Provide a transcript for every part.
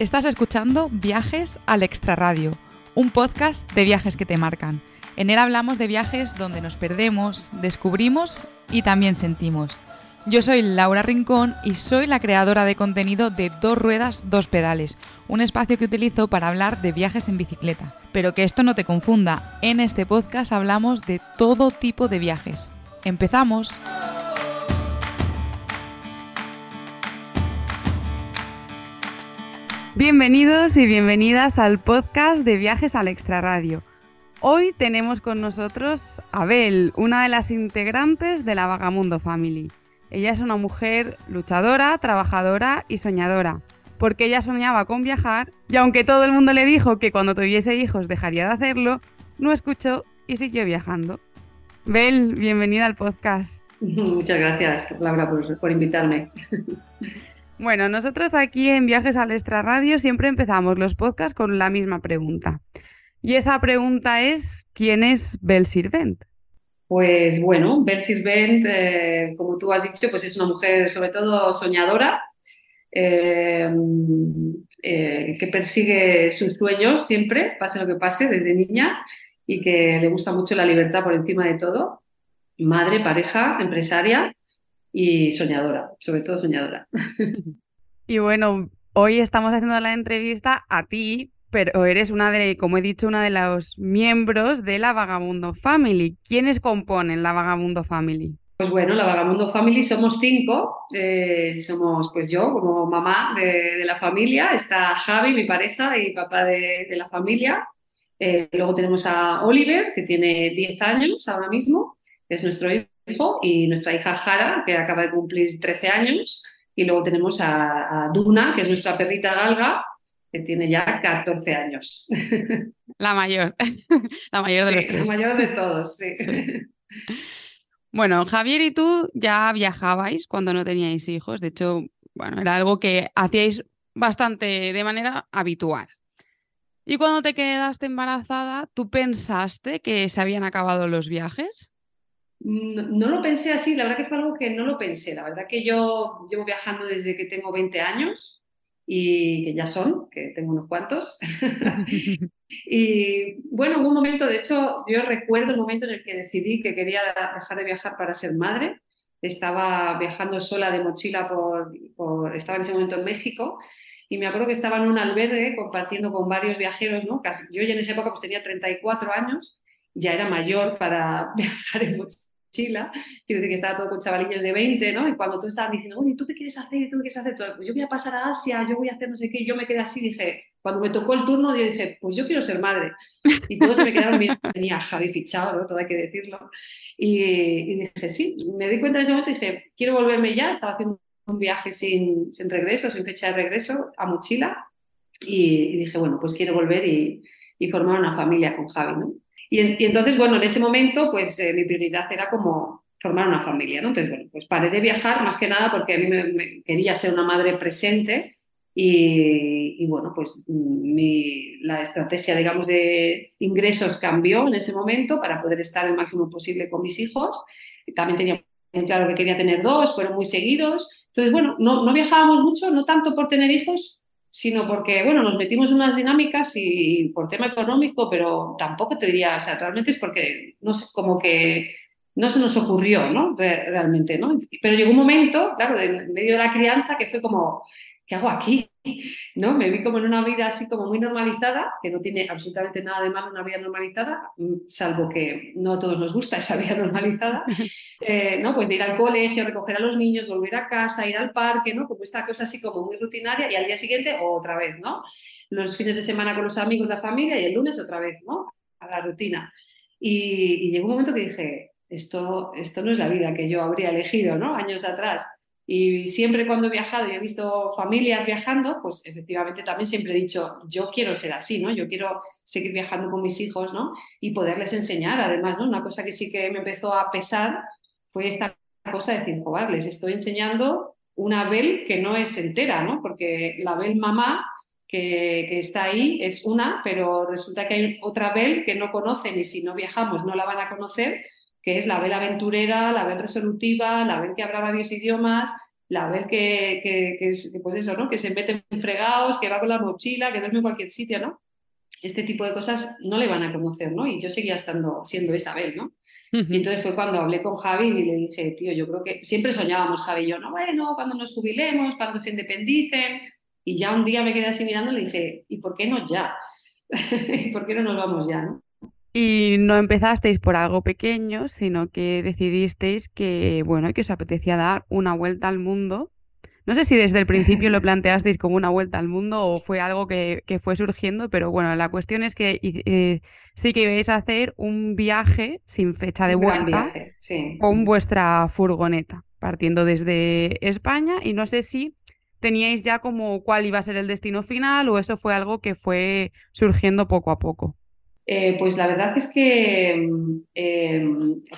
Estás escuchando Viajes al Extraradio, un podcast de viajes que te marcan. En él hablamos de viajes donde nos perdemos, descubrimos y también sentimos. Yo soy Laura Rincón y soy la creadora de contenido de Dos Ruedas, Dos Pedales, un espacio que utilizo para hablar de viajes en bicicleta. Pero que esto no te confunda, en este podcast hablamos de todo tipo de viajes. ¡Empezamos! Bienvenidos y bienvenidas al podcast de Viajes al Extraradio. Hoy tenemos con nosotros a Bel, una de las integrantes de la Vagamundo Family. Ella es una mujer luchadora, trabajadora y soñadora, porque ella soñaba con viajar y aunque todo el mundo le dijo que cuando tuviese hijos dejaría de hacerlo, no escuchó y siguió viajando. Bel, bienvenida al podcast. Muchas gracias, Laura, por, por invitarme. Bueno, nosotros aquí en Viajes al Extra Radio siempre empezamos los podcasts con la misma pregunta. Y esa pregunta es, ¿quién es Bel Sirvent? Pues bueno, Bel Sirvent, eh, como tú has dicho, pues es una mujer sobre todo soñadora, eh, eh, que persigue sus sueños siempre, pase lo que pase, desde niña, y que le gusta mucho la libertad por encima de todo. Madre, pareja, empresaria y soñadora, sobre todo soñadora. Y bueno, hoy estamos haciendo la entrevista a ti, pero eres una de, como he dicho, una de los miembros de la Vagamundo Family. ¿Quiénes componen la Vagamundo Family? Pues bueno, la Vagamundo Family somos cinco. Eh, somos pues yo como mamá de, la familia, está Javi, mi pareja y papá de, la familia. Eh, luego tenemos a Oliver, que tiene 10 años ahora mismo, es nuestro hijo y nuestra hija Jara, que acaba de cumplir 13 años. Y luego tenemos a, Duna, que es nuestra perrita galga, que tiene ya 14 años. La mayor, la mayor de los tres. La mayor de todos, sí. Bueno, Javier y tú ya viajabais cuando no teníais hijos. De hecho, bueno, era algo que hacíais bastante de manera habitual. Y cuando te quedaste embarazada, ¿tú pensaste que se habían acabado los viajes? No, lo pensé así, la verdad que fue algo que no lo pensé. La verdad que yo llevo viajando desde que tengo 20 años y que ya son, que tengo unos cuantos. y bueno, hubo un momento, de hecho, yo recuerdo el momento en el que decidí que quería dejar de viajar para ser madre. Estaba viajando sola de mochila por, por estaba en ese momento en México y me acuerdo que estaba en un albergue compartiendo con varios viajeros, ¿no? Casi, yo ya en esa época pues tenía 34 años, ya era mayor para viajar en mochila mochila, quiero decir que estaba todo con chavalillos de 20, ¿no? Y cuando tú estabas diciendo, oye, ¿tú qué quieres hacer? ¿Tú qué quieres hacer? Pues yo voy a pasar a Asia, yo voy a hacer no sé qué, y yo me quedé así, dije, cuando me tocó el turno, yo dije, pues yo quiero ser madre. Y todos se me quedaron mirando, tenía Javi fichado, ¿no? Todo hay que decirlo. Y, dije, sí, me di cuenta en ese momento, dije, quiero volverme ya, estaba haciendo un viaje sin, sin regreso, sin fecha de regreso, a mochila, y, dije, bueno, pues quiero volver y, y formar una familia con Javi, ¿no? Y, entonces, bueno, en ese momento, pues eh, mi prioridad era como formar una familia, ¿no? Entonces, bueno, pues paré de viajar más que nada porque a mí me, quería ser una madre presente y, bueno, pues mi, la estrategia, digamos, de ingresos cambió en ese momento para poder estar el máximo posible con mis hijos. También tenía claro que quería tener dos, fueron muy seguidos. Entonces, bueno, no, no viajábamos mucho, no tanto por tener hijos, sino porque, bueno, nos metimos en unas dinámicas y por tema económico, pero tampoco te diría, o sea, realmente es porque, no sé, como que no se nos ocurrió, ¿no? Realmente, ¿no? Pero llegó un momento, claro, en medio de la crianza que fue como, ¿qué hago aquí? ¿No? Me vi como en una vida así como muy normalizada, que no tiene absolutamente nada de malo una vida normalizada, mm, salvo que no a todos nos gusta esa vida normalizada, eh, ¿no? Pues de ir al colegio, recoger a los niños, volver a casa, ir al parque, ¿no? Como esta cosa así como muy rutinaria y al día siguiente otra vez, ¿no? Los fines de semana con los amigos, la familia y el lunes otra vez, ¿no? A la rutina. Y, y llegó un momento que dije, esto, esto no es la vida que yo habría elegido, ¿no? Años atrás. Y siempre cuando he viajado y he visto familias viajando, pues efectivamente también siempre he dicho, yo quiero ser así, ¿no? Yo quiero seguir viajando con mis hijos, ¿no? Y poderles enseñar, además, ¿no? Una cosa que sí que me empezó a pesar fue esta cosa de decir, joder, les estoy enseñando una Bel que no es entera, ¿no? Porque la Bel mamá que, que, está ahí es una, pero resulta que hay otra Bel que no conocen y si no viajamos no la van a conocer que es la vela aventurera, la vela resolutiva, la vela que habla varios idiomas, la ver que, que, que, pues eso, ¿no? Que se mete en fregados, que va con la mochila, que duerme en cualquier sitio, ¿no? Este tipo de cosas no le van a conocer, ¿no? Y yo seguía estando, siendo Isabel, ¿no? Y entonces fue cuando hablé con Javi y le dije, tío, yo creo que siempre soñábamos Javi y yo, no, bueno, cuando nos jubilemos, cuando se independicen. Y ya un día me quedé así mirando y le dije, ¿y por qué no ya? ¿Por qué no nos vamos ya? ¿no? Y no empezasteis por algo pequeño, sino que decidisteis que, bueno, que os apetecía dar una vuelta al mundo. No sé si desde el principio lo planteasteis como una vuelta al mundo o fue algo que, fue surgiendo, pero bueno, la cuestión es que eh, sí que ibais a hacer un viaje sin fecha de vuelta con vuestra furgoneta, partiendo desde España y no sé si teníais ya como cuál iba a ser el destino final o eso fue algo que fue surgiendo poco a poco. Eh, pues la verdad es que eh,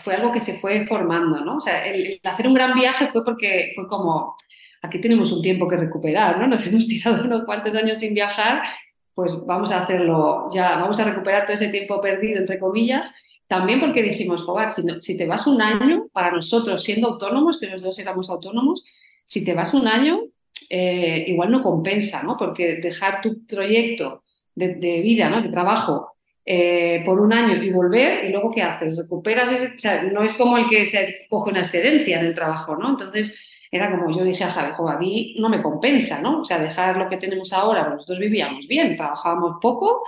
fue algo que se fue formando, ¿no? O sea, el, hacer un gran viaje fue porque fue como, aquí tenemos un tiempo que recuperar, ¿no? Nos hemos tirado unos cuantos años sin viajar, pues vamos a hacerlo ya, vamos a recuperar todo ese tiempo perdido, entre comillas. También porque dijimos, joder, si, si te vas un año, para nosotros siendo autónomos, que los dos éramos autónomos, si te vas un año, eh, igual no compensa, ¿no? Porque dejar tu proyecto de, vida, ¿no? De trabajo eh, por un año y volver, y luego ¿qué haces? Recuperas o sea, no es como el que se coge una excedencia en el trabajo, ¿no? Entonces, era como yo dije a Javi, a mí no me compensa, ¿no? O sea, dejar lo que tenemos ahora, pues nosotros vivíamos bien, trabajábamos poco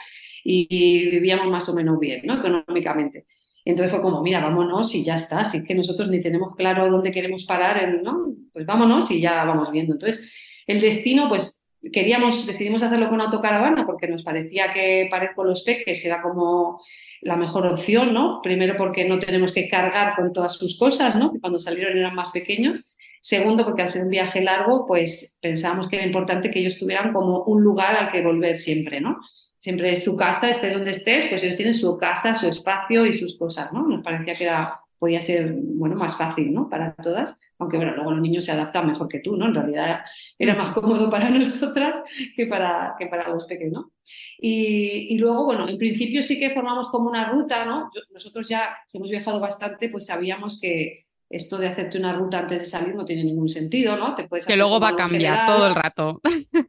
y, vivíamos más o menos bien, ¿no? Económicamente. Entonces fue como, mira, vámonos y ya está. Así que nosotros ni tenemos claro dónde queremos parar, ¿no? Pues vámonos y ya vamos viendo. Entonces, el destino, pues queríamos, decidimos hacerlo con autocaravana porque nos parecía que parar con los peques era como la mejor opción, ¿no? Primero porque no tenemos que cargar con todas sus cosas, ¿no? Que cuando salieron eran más pequeños. Segundo, porque al ser un viaje largo, pues pensábamos que era importante que ellos tuvieran como un lugar al que volver siempre, ¿no? Siempre su casa, esté donde estés, pues ellos tienen su casa, su espacio y sus cosas, ¿no? Nos parecía que era, podía ser, bueno, más fácil, ¿no? Para todas aunque bueno, luego los niños se adaptan mejor que tú, ¿no? En realidad era más cómodo para nosotras que para, que para los pequeños, ¿no? Y, luego, bueno, en principio sí que formamos como una ruta, ¿no? nosotros ya hemos viajado bastante, pues sabíamos que esto de hacerte una ruta antes de salir no tiene ningún sentido, ¿no? Te puedes que luego va a cambiar todo el rato.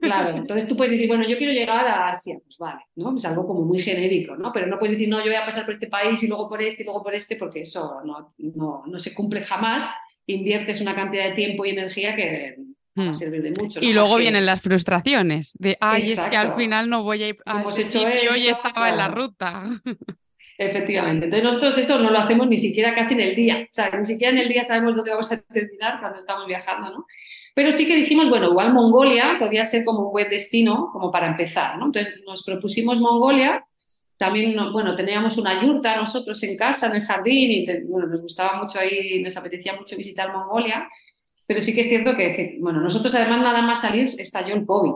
Claro, entonces tú puedes decir, bueno, yo quiero llegar a Asia, pues vale, ¿no? Es algo como muy genérico, ¿no? Pero no puedes decir, no, yo voy a pasar por este país y luego por este y luego por este, porque eso no, no, no se cumple jamás inviertes una cantidad de tiempo y energía que va a hmm. servir de mucho. Y luego vienen las frustraciones de, ay, es que al final no voy a ir a este sitio y estaba en la ruta. Efectivamente. Entonces nosotros esto no lo hacemos ni siquiera casi en el día. O sea, ni siquiera en el día sabemos dónde vamos a terminar cuando estamos viajando, ¿no? Pero sí que dijimos, bueno, igual Mongolia podía ser como un buen destino como para empezar, ¿no? Entonces nos propusimos Mongolia también, bueno, teníamos una yurta nosotros en casa, en el jardín, y bueno, nos gustaba mucho ahí, nos apetecía mucho visitar Mongolia, pero sí que es cierto que, bueno, nosotros además nada más salir estalló el COVID.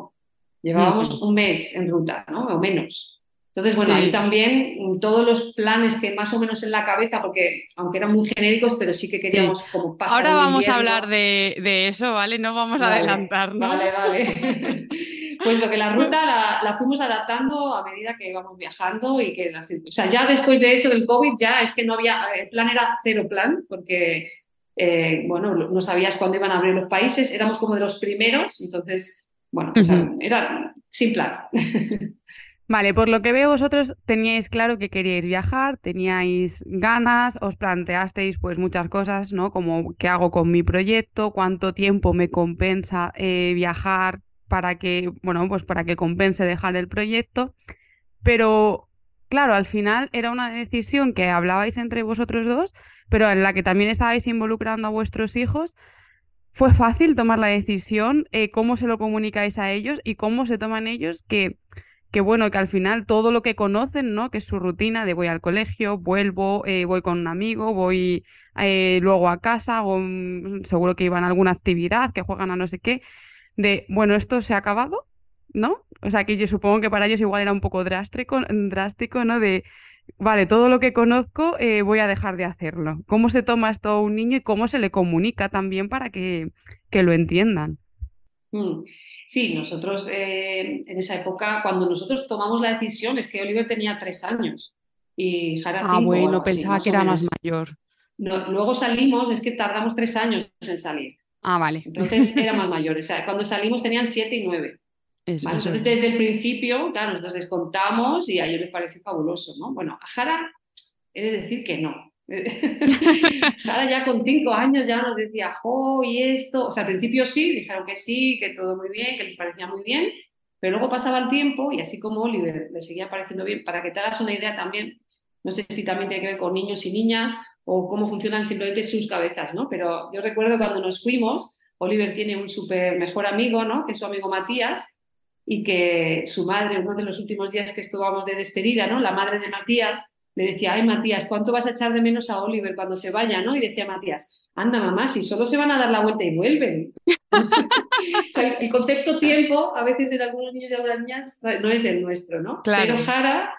Llevábamos un mes en ruta, ¿no? O menos. Entonces, bueno, ahí también todos los planes que más o menos en la cabeza, porque aunque eran muy genéricos, pero sí que queríamos como pasar. Ahora vamos a hablar de, de, eso, ¿vale? No vamos a adelantarnos. Vale, vale. pues lo que la ruta la, la, fuimos adaptando a medida que íbamos viajando y que o sea, ya después de eso del COVID ya es que no había, el plan era cero plan, porque, eh, bueno, no sabías cuándo iban a abrir los países, éramos como de los primeros, entonces, bueno, pues, era sin plan. Vale, por lo que veo vosotros teníais claro que queríais viajar, teníais ganas, os planteasteis pues muchas cosas, ¿no? Como qué hago con mi proyecto, cuánto tiempo me compensa eh, viajar para que, bueno, pues para que compense dejar el proyecto. Pero claro, al final era una decisión que hablabais entre vosotros dos, pero en la que también estabais involucrando a vuestros hijos. ¿Fue fácil tomar la decisión? Eh, ¿Cómo se lo comunicáis a ellos y cómo se toman ellos que que bueno, que al final todo lo que conocen, ¿no? Que es su rutina de voy al colegio, vuelvo, eh, voy con un amigo, voy eh, luego a casa, o seguro que iban a alguna actividad, que juegan a no sé qué, de bueno, esto se ha acabado, ¿no? O sea que yo supongo que para ellos igual era un poco drástico, drástico, ¿no? De vale, todo lo que conozco eh, voy a dejar de hacerlo. ¿Cómo se toma esto a un niño y cómo se le comunica también para que, que lo entiendan? Mm. Sí, nosotros eh, en esa época, cuando nosotros tomamos la decisión, es que Oliver tenía tres años y Jara Ah, bueno, pensaba que era más mayor. luego salimos, es que tardamos tres años en salir. Ah, vale. Entonces eran más mayores. O sea, cuando salimos tenían siete y nueve. Entonces, desde el principio, claro, nosotros les contamos y a ellos les pareció fabuloso, ¿no? Bueno, a Jara he de decir que no. Jara ya con cinco años ya nos decía, oh, y esto. O sea, al principio sí, dijeron que sí, que todo muy bien, que les parecía muy bien, pero luego pasaba el tiempo y así como Oliver le seguía pareciendo bien, para que te hagas una idea también, no sé si también tiene que ver con niños y niñas o cómo funcionan simplemente sus cabezas, ¿no? Pero yo recuerdo cuando nos fuimos, Oliver tiene un súper mejor amigo, ¿no? Que es su amigo Matías, y que su madre, uno de los últimos días que estuvimos de despedida, ¿no? La madre de Matías le decía, ay Matías, ¿cuánto vas a echar de menos a Oliver cuando se vaya, ¿no? Y decía Matías, anda mamá, si solo se van a dar la vuelta y vuelven. el concepto tiempo, a veces en algunos niños y algunas niñas, no es el nuestro, ¿no? Pero Jara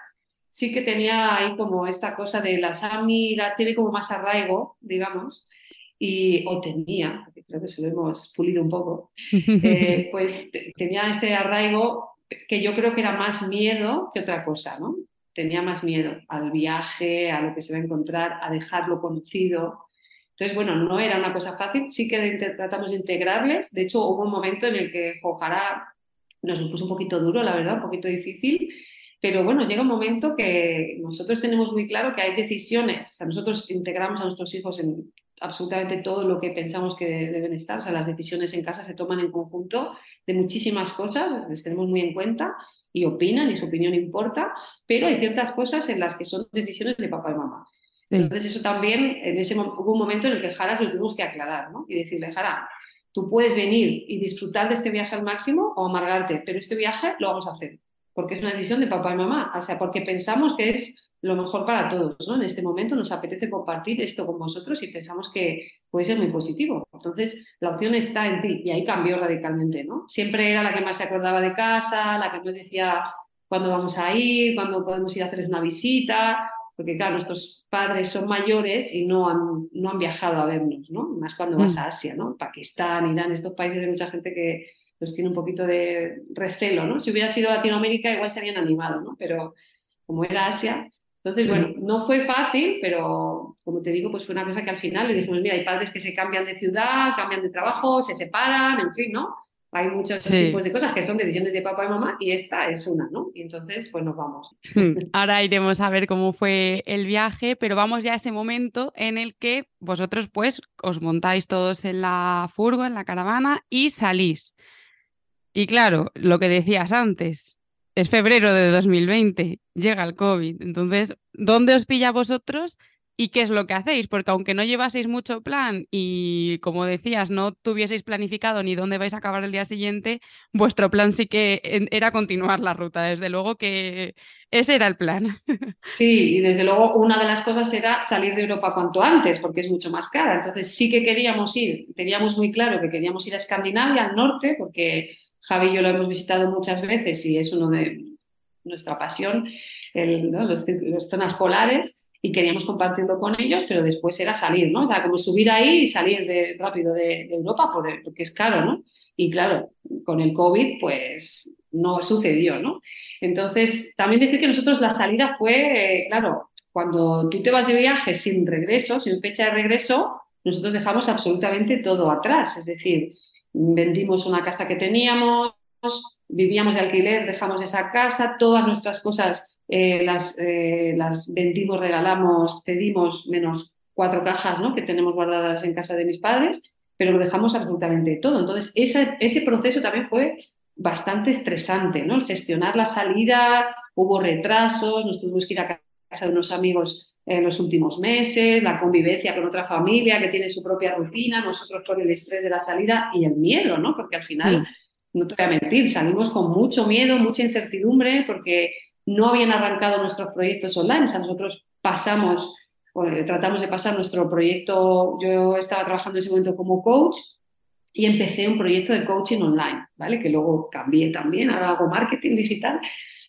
sí que tenía ahí como esta cosa de las amigas, tiene como más arraigo, digamos, y, o tenía, creo que se lo hemos pulido un poco, eh, pues tenía ese arraigo que yo creo que era más miedo que otra cosa, ¿no? Tenía más miedo al viaje, a lo que se va a encontrar, a dejarlo conocido. Entonces, bueno, no era una cosa fácil, sí que tratamos de integrarles. De hecho, hubo un momento en el que Jojara nos lo puso un poquito duro, la verdad, un poquito difícil, pero bueno, llega un momento que nosotros tenemos muy claro que hay decisiones, o sea, nosotros integramos a nuestros hijos en absolutamente todo lo que pensamos que deben estar, o sea, las decisiones en casa se toman en conjunto de muchísimas cosas, les tenemos muy en cuenta y opinan y su opinión importa, pero hay ciertas cosas en las que son decisiones de papá y mamá. Entonces eso también, en ese hubo un momento en el que Jara lo tuvimos que aclarar, ¿no? Y decirle, Jara, tú puedes venir y disfrutar de este viaje al máximo o amargarte, pero este viaje lo vamos a hacer porque es una decisión de papá y mamá, o sea, porque pensamos que es lo mejor para todos, ¿no? En este momento nos apetece compartir esto con vosotros y pensamos que puede ser muy positivo. Entonces, la opción está en ti y ahí cambió radicalmente, ¿no? Siempre era la que más se acordaba de casa, la que más decía cuándo vamos a ir, cuándo podemos ir a hacerles una visita, porque claro, nuestros padres son mayores y no han, no han viajado a vernos, ¿no? Más cuando vas mm. a Asia, ¿no? Pakistán, Irán, estos países de mucha gente que pues tiene un poquito de recelo, ¿no? Si hubiera sido Latinoamérica igual se habían animado, ¿no? Pero como era Asia, entonces, bueno, no fue fácil, pero como te digo, pues fue una cosa que al final le dijimos, mira, hay padres que se cambian de ciudad, cambian de trabajo, se separan, en fin, ¿no? Hay muchos tipos de cosas que son decisiones de papá y mamá y esta es una, ¿no? Y entonces, pues nos vamos. Hmm, ahora iremos a ver cómo fue el viaje, pero vamos ya a ese momento en el que vosotros pues os montáis todos en la furgo, en la caravana y salís. Y claro, lo que decías antes, es febrero de 2020, llega el COVID. Entonces, ¿dónde os pilla vosotros y qué es lo que hacéis? Porque aunque no llevaseis mucho plan y, como decías, no tuvieseis planificado ni dónde vais a acabar el día siguiente, vuestro plan sí que era continuar la ruta. Desde luego que ese era el plan. Sí, y desde luego una de las cosas era salir de Europa cuanto antes, porque es mucho más cara. Entonces sí que queríamos ir, teníamos muy claro que queríamos ir a Escandinavia, al norte, porque Javi y yo lo hemos visitado muchas veces y es uno de nuestra pasión, los, zonas polares, y queríamos compartirlo con ellos, pero después era salir, ¿no? Era como subir ahí y salir de, rápido de, Europa porque es caro, ¿no? Y claro, con el COVID, pues no sucedió, ¿no? Entonces, también decir que nosotros la salida fue, claro, cuando tú te vas de viaje sin regreso, sin fecha de regreso, nosotros dejamos absolutamente todo atrás, es decir, vendimos una casa que teníamos, vivíamos de alquiler, dejamos esa casa, todas nuestras cosas eh, las, eh, las vendimos, regalamos, cedimos, menos cuatro cajas ¿no? que tenemos guardadas en casa de mis padres, pero lo dejamos absolutamente todo. Entonces, ese, proceso también fue bastante estresante, ¿no? El gestionar la salida, hubo retrasos, nos tuvimos que ir a casa de unos amigos en los últimos meses, la convivencia con otra familia que tiene su propia rutina, nosotros con el estrés de la salida y el miedo, ¿no? Porque al final, no te voy a mentir, salimos con mucho miedo, mucha incertidumbre, porque no habían arrancado nuestros proyectos online. O sea, nosotros pasamos, tratamos de pasar nuestro proyecto, yo estaba trabajando en ese momento como coach y empecé un proyecto de coaching online, ¿vale? Que luego cambié también, ahora hago marketing digital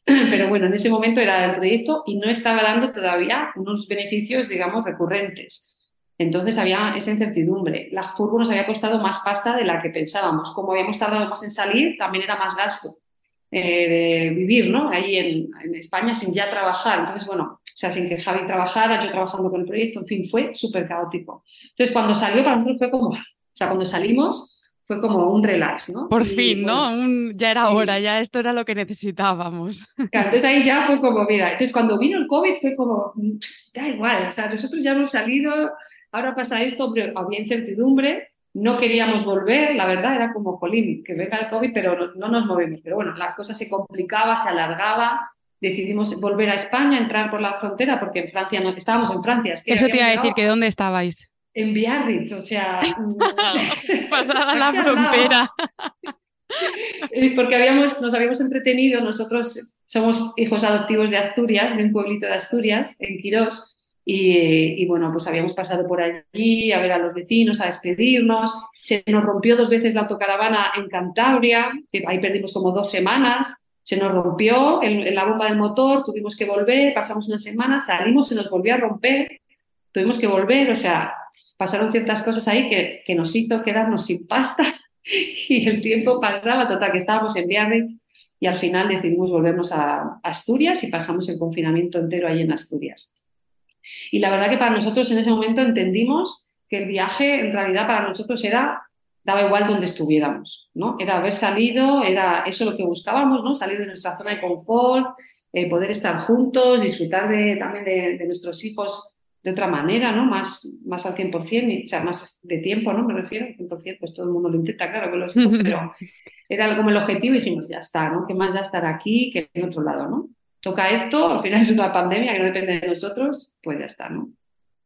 pero bueno, en ese momento era el proyecto y no estaba dando todavía unos beneficios, digamos, recurrentes. Entonces había esa incertidumbre. La furgo nos había costado más pasta de la que pensábamos. Como habíamos tardado más en salir, también era más gasto eh, de vivir, ¿no? Ahí en, en, España sin ya trabajar. Entonces, bueno, o sea, sin que Javi trabajara, yo trabajando con el proyecto, en fin, fue súper caótico. Entonces, cuando salió para nosotros fue como, O sea, cuando salimos fue como un relax, ¿no? Por fin, ¿no? ya era hora, ya esto era lo que necesitábamos. entonces ahí ya fue como, mira, entonces cuando vino el COVID fue como, mm, da igual, o sea, nosotros ya hemos salido, ahora pasa esto, pero había incertidumbre, no queríamos volver, la verdad era como, jolín, que venga el COVID, pero no, nos movemos. Pero bueno, la cosa se complicaba, se alargaba, decidimos volver a España, entrar por la frontera, porque en Francia no, estábamos en Francia. Eso te iba a decir, que ¿dónde estabais? En Biarritz, o sea... Pasada la frontera. porque habíamos, nos habíamos entretenido, nosotros somos hijos adoptivos de Asturias, de un pueblito de Asturias, en Quirós, y, bueno, pues habíamos pasado por allí a ver a los vecinos, a despedirnos. Se nos rompió dos veces la autocaravana en Cantabria, ahí perdimos como dos semanas. Se nos rompió en, la bomba del motor, tuvimos que volver, pasamos una semana, salimos, se nos volvió a romper, tuvimos que volver, o sea, pasaron ciertas cosas ahí que, que nos hizo quedarnos sin pasta y el tiempo pasaba, total, que estábamos en Biarritz y al final decidimos volvernos a Asturias y pasamos el confinamiento entero ahí en Asturias. Y la verdad que para nosotros en ese momento entendimos que el viaje en realidad para nosotros era, daba igual donde estuviéramos, ¿no? Era haber salido, era eso lo que buscábamos, ¿no? Salir de nuestra zona de confort, eh, poder estar juntos, disfrutar de, también de, nuestros hijos de otra manera, ¿no? Más, más al 100%, o sea, más de tiempo, ¿no? Me refiero, al 100%, pues todo el mundo lo intenta, claro, los hijos, pero era como el objetivo y dijimos, ya está, ¿no? ¿Qué más ya estar aquí que en otro lado, ¿no? toca esto, al final es una pandemia que no depende de nosotros, pues ya está, ¿no?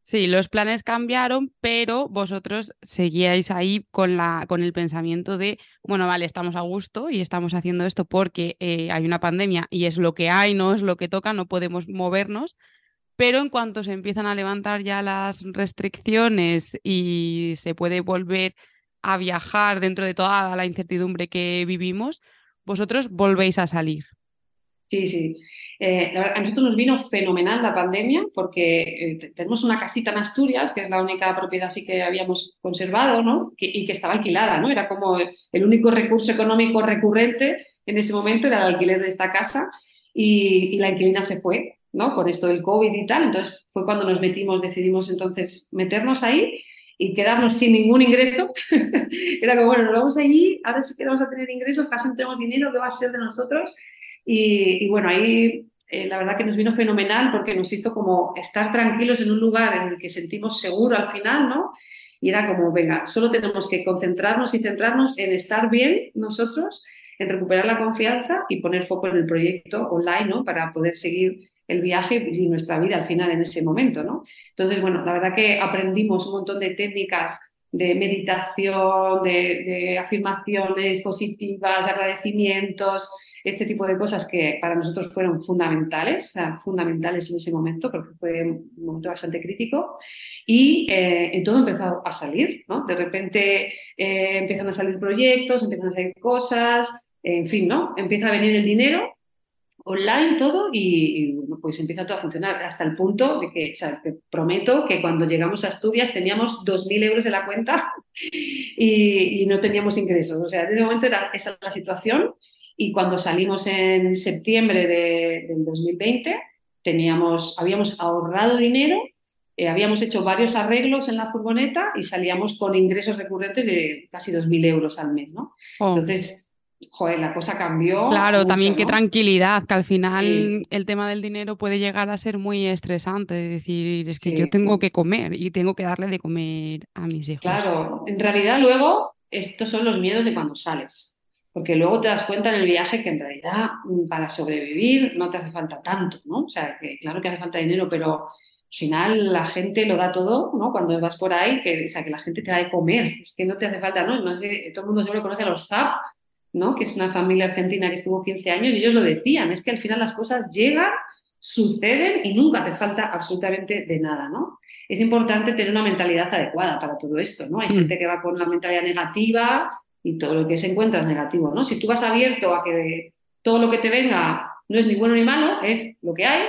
Sí, los planes cambiaron, pero vosotros seguíais ahí con, la, con el pensamiento de, bueno, vale, estamos a gusto y estamos haciendo esto porque eh, hay una pandemia y es lo que hay, no es lo que toca, no podemos movernos, pero en cuanto se empiezan a levantar ya las restricciones y se puede volver a viajar dentro de toda la incertidumbre que vivimos, vosotros volvéis a salir. Sí, sí. Eh, a nosotros nos vino fenomenal la pandemia porque eh, tenemos una casita en Asturias, que es la única propiedad así que habíamos conservado, ¿no? y que estaba alquilada, ¿no? Era como el único recurso económico recurrente en ese momento era el alquiler de esta casa y, la inquilina se fue, ¿no? Con esto del COVID y tal. Entonces fue cuando nos metimos, decidimos entonces meternos ahí y quedarnos sin ningún ingreso. Era como, bueno, nos vamos allí, ahora sí que vamos a tener ingresos, casi no tenemos dinero, ¿qué va a ser de nosotros? Y, bueno, ahí eh, la verdad que nos vino fenomenal porque nos hizo como estar tranquilos en un lugar en el que sentimos seguro al final, ¿no? Y era como, venga, solo tenemos que concentrarnos y centrarnos en estar bien nosotros, en recuperar la confianza y poner foco en el proyecto online, ¿no? Para poder seguir el viaje y nuestra vida al final en ese momento, ¿no? Entonces, bueno, la verdad que aprendimos un montón de técnicas de meditación, de, afirmaciones positivas, de agradecimientos, este tipo de cosas que para nosotros fueron fundamentales, fundamentales en ese momento, porque fue un momento bastante crítico, y eh, todo empezó a salir, ¿no? De repente eh, empiezan a salir proyectos, empiezan a salir cosas, en fin, ¿no? Empieza a venir el dinero online todo y, pues empieza todo a funcionar hasta el punto de que, o sea, te prometo que cuando llegamos a Asturias teníamos 2.000 euros en la cuenta y, y, no teníamos ingresos. O sea, en ese momento era esa la situación y cuando salimos en septiembre de, del 2020, teníamos, habíamos ahorrado dinero, eh, habíamos hecho varios arreglos en la furgoneta y salíamos con ingresos recurrentes de casi 2.000 euros al mes, ¿no? Oh. Entonces, joder, la cosa cambió. Claro, también qué tranquilidad, que al final el tema del dinero puede llegar a ser muy estresante, de decir, es que yo tengo que comer y tengo que darle de comer a mis hijos. Claro, en realidad luego estos son los miedos de cuando sales porque luego te das cuenta en el viaje que en realidad mm, para sobrevivir no te hace falta tanto, ¿no? O sea, que claro que hace falta dinero, pero al final la gente lo da todo, ¿no? Cuando vas por ahí, que, o sea, que la gente te da de comer, es que no te hace falta, ¿no? no sé, todo el mundo seguro conoce a los ZAP, ¿no? Que es una familia argentina que estuvo 15 años y ellos lo decían, es que al final las cosas llegan, suceden y nunca te falta absolutamente de nada, ¿no? Es importante tener una mentalidad adecuada para todo esto, ¿no? Hay mm. gente que va con la mentalidad negativa, y todo lo que se encuentra es negativo, ¿no? Si tú vas abierto a que todo lo que te venga no es ni bueno ni malo, es lo que hay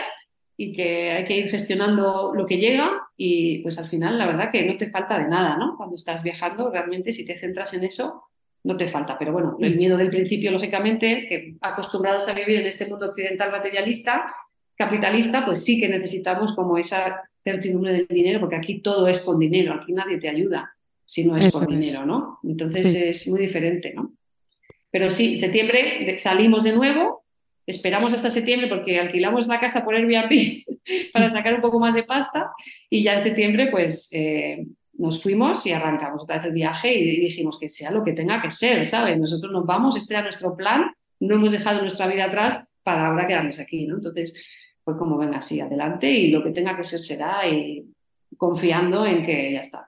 y que hay que ir gestionando lo que llega y pues al final la verdad que no te falta de nada, ¿no? Cuando estás viajando, realmente si te centras en eso, no te falta. Pero bueno, el miedo del principio, lógicamente, que acostumbrados a vivir en este mundo occidental materialista, capitalista, pues sí que necesitamos como esa certidumbre del dinero, porque aquí todo es con dinero, aquí nadie te ayuda. si no es por dinero, ¿no? Entonces es muy diferente, ¿no? Pero sí, en septiembre salimos de nuevo, esperamos hasta septiembre porque alquilamos la casa por Airbnb para sacar un poco más de pasta y ya en septiembre pues eh, nos fuimos y arrancamos otra vez el viaje y dijimos que sea lo que tenga que ser, ¿sabes? Nosotros nos vamos, este era nuestro plan, no hemos dejado nuestra vida atrás para ahora quedarnos aquí, ¿no? Entonces fue como venga así, adelante y lo que tenga que ser será y confiando en que ya está.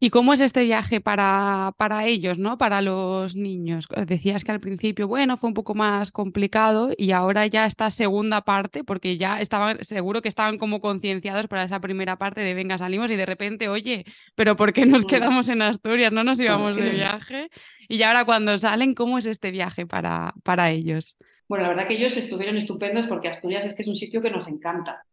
¿Y cómo es este viaje para, para ellos, ¿no? Para los niños. Decías que al principio, bueno, fue un poco más complicado y ahora ya esta segunda parte, porque ya estaban, seguro que estaban como concienciados para esa primera parte de venga, salimos y de repente, oye, pero ¿por qué nos quedamos en Asturias? No nos íbamos de viaje. Y ahora cuando salen, ¿cómo es este viaje para, para ellos? Bueno, la verdad que ellos estuvieron estupendos porque Asturias es que es un sitio que nos encanta.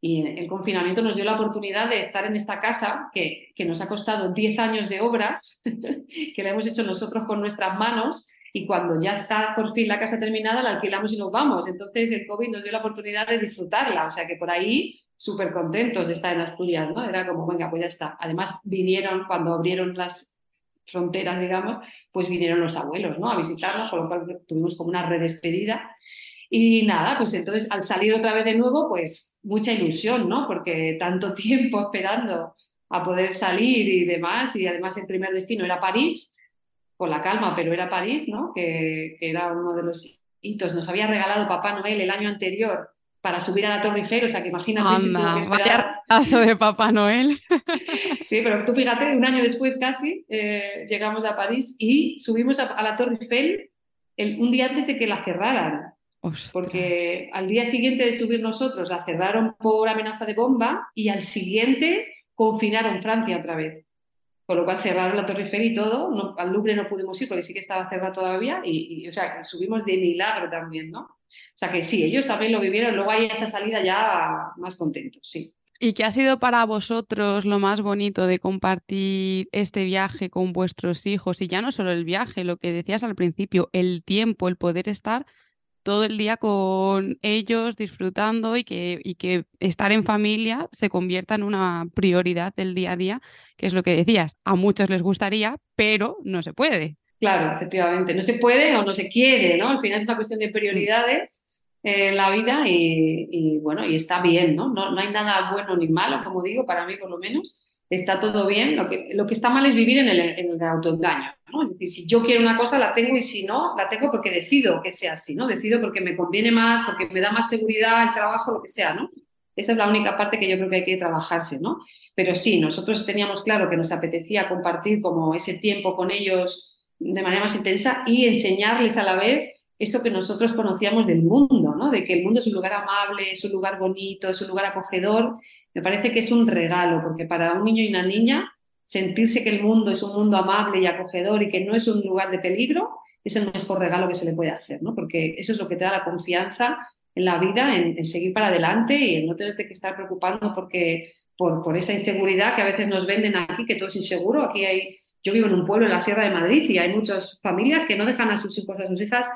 Y el confinamiento nos dio la oportunidad de estar en esta casa que, que nos ha costado 10 años de obras, que la hemos hecho nosotros con nuestras manos, y cuando ya está por fin la casa terminada, la alquilamos y nos vamos. Entonces el COVID nos dio la oportunidad de disfrutarla, o sea que por ahí súper contentos de estar en Asturias, ¿no? Era como, venga, pues ya está. Además vinieron cuando abrieron las fronteras, digamos, pues vinieron los abuelos, ¿no? A visitarnos, con lo cual tuvimos como una redespedida y nada, pues entonces al salir otra vez de nuevo, pues mucha ilusión, ¿no? Porque tanto tiempo esperando a poder salir y demás, y además el primer destino era París, con la calma, pero era París, ¿no? Que, era uno de los hitos. Nos había regalado Papá Noel el año anterior para subir a la Torre Eiffel, o sea que imagínate si que de Papá Noel. sí, pero tú fíjate, un año después casi eh, llegamos a París y subimos a, la Torre Eiffel el, un día antes de que la cerraran. Porque al día siguiente de subir nosotros la cerraron por amenaza de bomba y al siguiente confinaron Francia otra vez. Con lo cual cerraron la Torre Eiffel y todo. al Louvre no pudimos ir porque sí que estaba cerrado todavía. Y, o sea, subimos de milagro también, ¿no? O sea que sí, ellos también lo vivieron. Luego hay esa salida ya más contentos, sí. ¿Y qué ha sido para vosotros lo más bonito de compartir este viaje con vuestros hijos? Y ya no solo el viaje, lo que decías al principio, el tiempo, el poder estar todo el día con ellos disfrutando y que, y que estar en familia se convierta en una prioridad del día a día, que es lo que decías, a muchos les gustaría, pero no se puede. Claro, efectivamente, no se puede o no se quiere, ¿no? Al final es una cuestión de prioridades en la vida y, bueno, y está bien, ¿no? ¿no? No hay nada bueno ni malo, como digo, para mí por lo menos está todo bien. Lo que, lo que está mal es vivir en el, en el autoengaño. ¿no? Es decir, si yo quiero una cosa, la tengo y si no, la tengo porque decido que sea así, ¿no? Decido porque me conviene más, porque me da más seguridad el trabajo, lo que sea, ¿no? Esa es la única parte que yo creo que hay que trabajarse, ¿no? Pero sí, nosotros teníamos claro que nos apetecía compartir como ese tiempo con ellos de manera más intensa y enseñarles a la vez esto que nosotros conocíamos del mundo, ¿no? De que el mundo es un lugar amable, es un lugar bonito, es un lugar acogedor me parece que es un regalo, porque para un niño y una niña sentirse que el mundo es un mundo amable y acogedor y que no es un lugar de peligro es el mejor regalo que se le puede hacer, ¿no? Porque eso es lo que te da la confianza en la vida, en, seguir para adelante y en no tenerte que estar preocupando porque, por, por esa inseguridad que a veces nos venden aquí, que todo es inseguro. Aquí hay, yo vivo en un pueblo en la Sierra de Madrid y hay muchas familias que no dejan a sus hijos, a sus hijas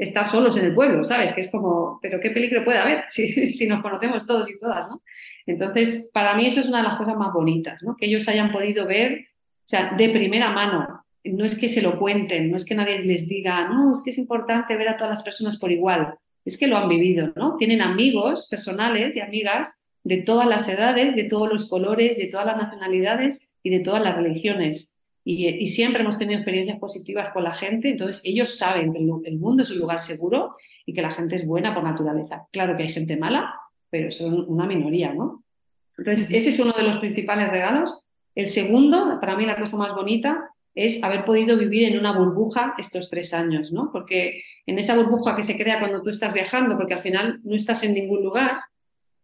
estar solos en el pueblo, ¿sabes? Que es como, pero qué peligro puede haber si, si nos conocemos todos y todas, ¿no? Entonces, para mí eso es una de las cosas más bonitas, ¿no? Que ellos hayan podido ver, o sea, de primera mano. No es que se lo cuenten, no es que nadie les diga, no, es que es importante ver a todas las personas por igual. Es que lo han vivido, ¿no? Tienen amigos personales y amigas de todas las edades, de todos los colores, de todas las nacionalidades y de todas las religiones. Y, siempre hemos tenido experiencias positivas con la gente, entonces ellos saben que el mundo es un lugar seguro y que la gente es buena por naturaleza. Claro que hay gente mala, pero son una minoría, ¿no? Entonces, ese es uno de los principales regalos. El segundo, para mí la cosa más bonita, es haber podido vivir en una burbuja estos tres años, ¿no? Porque en esa burbuja que se crea cuando tú estás viajando, porque al final no estás en ningún lugar,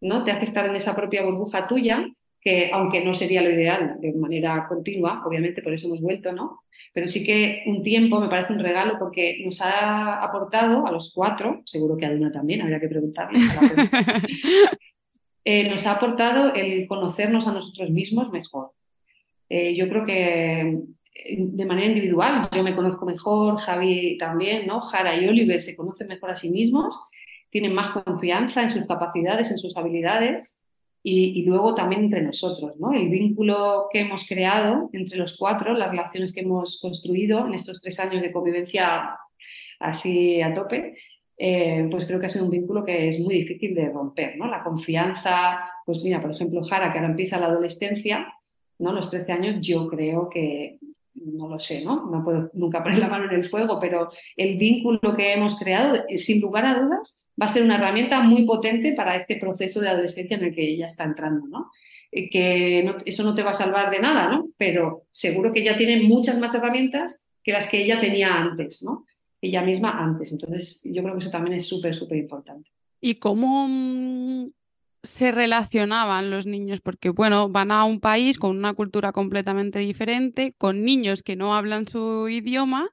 ¿no? Te hace estar en esa propia burbuja tuya, que aunque no sería lo ideal de manera continua, obviamente por eso hemos vuelto, ¿no? Pero sí que un tiempo me parece un regalo porque nos ha aportado a los cuatro, seguro que a Duna también, habría que preguntarle. Eh, nos ha aportado el conocernos a nosotros mismos mejor. Eh, yo creo que eh, de manera individual, yo me conozco mejor, Javi también, ¿no? Jara y Oliver se conocen mejor a sí mismos, tienen más confianza en sus capacidades, en sus habilidades y, luego también entre nosotros, ¿no? El vínculo que hemos creado entre los cuatro, las relaciones que hemos construido en estos tres años de convivencia así a tope, eh, pues creo que ha sido un vínculo que es muy difícil de romper, ¿no? La confianza, pues mira, por ejemplo, Jara, que ahora empieza la adolescencia, ¿no? Los 13 años, yo creo que, no lo sé, ¿no? No puedo nunca poner la mano en el fuego, pero el vínculo que hemos creado, sin lugar a dudas, va a ser una herramienta muy potente para este proceso de adolescencia en el que ella está entrando, ¿no? Eh, que eso no te va a salvar de nada, ¿no? Pero seguro que ella tiene muchas más herramientas que las que ella tenía antes, ¿no? Ella misma antes. Entonces, yo creo que eso también es súper, súper importante. ¿Y cómo mm, se relacionaban los niños? Porque, bueno, van a un país con una cultura completamente diferente, con niños que no hablan su idioma